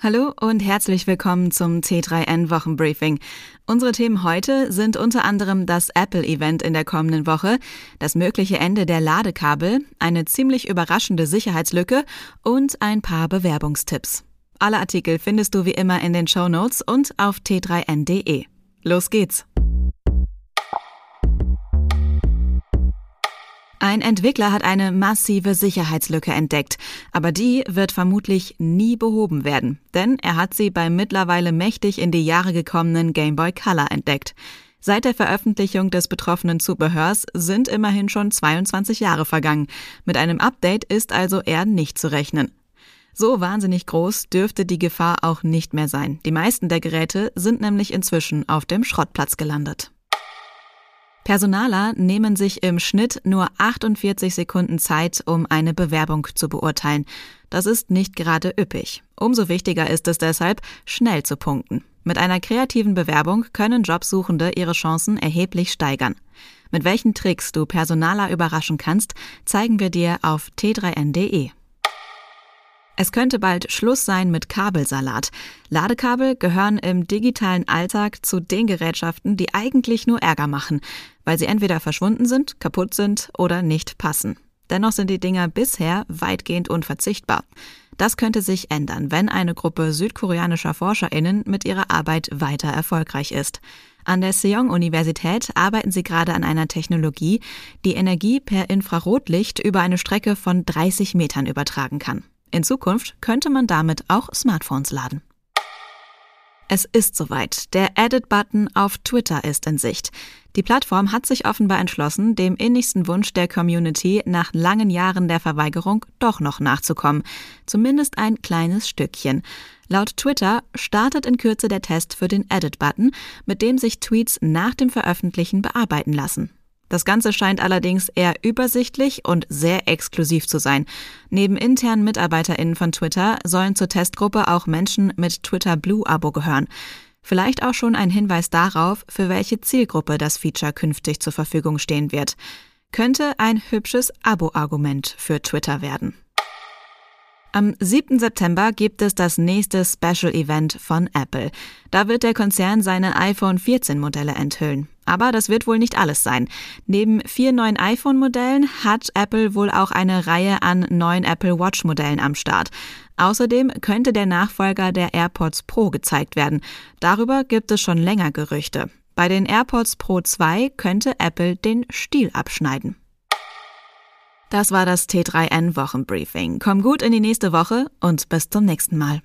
Hallo und herzlich willkommen zum T3N Wochenbriefing. Unsere Themen heute sind unter anderem das Apple-Event in der kommenden Woche, das mögliche Ende der Ladekabel, eine ziemlich überraschende Sicherheitslücke und ein paar Bewerbungstipps. Alle Artikel findest du wie immer in den Show Notes und auf t3n.de. Los geht's! Ein Entwickler hat eine massive Sicherheitslücke entdeckt, aber die wird vermutlich nie behoben werden, denn er hat sie beim mittlerweile mächtig in die Jahre gekommenen Game Boy Color entdeckt. Seit der Veröffentlichung des betroffenen Zubehörs sind immerhin schon 22 Jahre vergangen. Mit einem Update ist also eher nicht zu rechnen. So wahnsinnig groß dürfte die Gefahr auch nicht mehr sein. Die meisten der Geräte sind nämlich inzwischen auf dem Schrottplatz gelandet. Personaler nehmen sich im Schnitt nur 48 Sekunden Zeit, um eine Bewerbung zu beurteilen. Das ist nicht gerade üppig. Umso wichtiger ist es deshalb, schnell zu punkten. Mit einer kreativen Bewerbung können Jobsuchende ihre Chancen erheblich steigern. Mit welchen Tricks du Personaler überraschen kannst, zeigen wir dir auf t3n.de. Es könnte bald Schluss sein mit Kabelsalat. Ladekabel gehören im digitalen Alltag zu den Gerätschaften, die eigentlich nur Ärger machen, weil sie entweder verschwunden sind, kaputt sind oder nicht passen. Dennoch sind die Dinger bisher weitgehend unverzichtbar. Das könnte sich ändern, wenn eine Gruppe südkoreanischer Forscherinnen mit ihrer Arbeit weiter erfolgreich ist. An der Seong-Universität arbeiten sie gerade an einer Technologie, die Energie per Infrarotlicht über eine Strecke von 30 Metern übertragen kann. In Zukunft könnte man damit auch Smartphones laden. Es ist soweit. Der Edit-Button auf Twitter ist in Sicht. Die Plattform hat sich offenbar entschlossen, dem innigsten Wunsch der Community nach langen Jahren der Verweigerung doch noch nachzukommen. Zumindest ein kleines Stückchen. Laut Twitter startet in Kürze der Test für den Edit-Button, mit dem sich Tweets nach dem Veröffentlichen bearbeiten lassen. Das Ganze scheint allerdings eher übersichtlich und sehr exklusiv zu sein. Neben internen MitarbeiterInnen von Twitter sollen zur Testgruppe auch Menschen mit Twitter Blue Abo gehören. Vielleicht auch schon ein Hinweis darauf, für welche Zielgruppe das Feature künftig zur Verfügung stehen wird. Könnte ein hübsches Abo-Argument für Twitter werden. Am 7. September gibt es das nächste Special Event von Apple. Da wird der Konzern seine iPhone 14 Modelle enthüllen. Aber das wird wohl nicht alles sein. Neben vier neuen iPhone-Modellen hat Apple wohl auch eine Reihe an neuen Apple Watch-Modellen am Start. Außerdem könnte der Nachfolger der AirPods Pro gezeigt werden. Darüber gibt es schon länger Gerüchte. Bei den AirPods Pro 2 könnte Apple den Stiel abschneiden. Das war das T3N Wochenbriefing. Komm gut in die nächste Woche und bis zum nächsten Mal.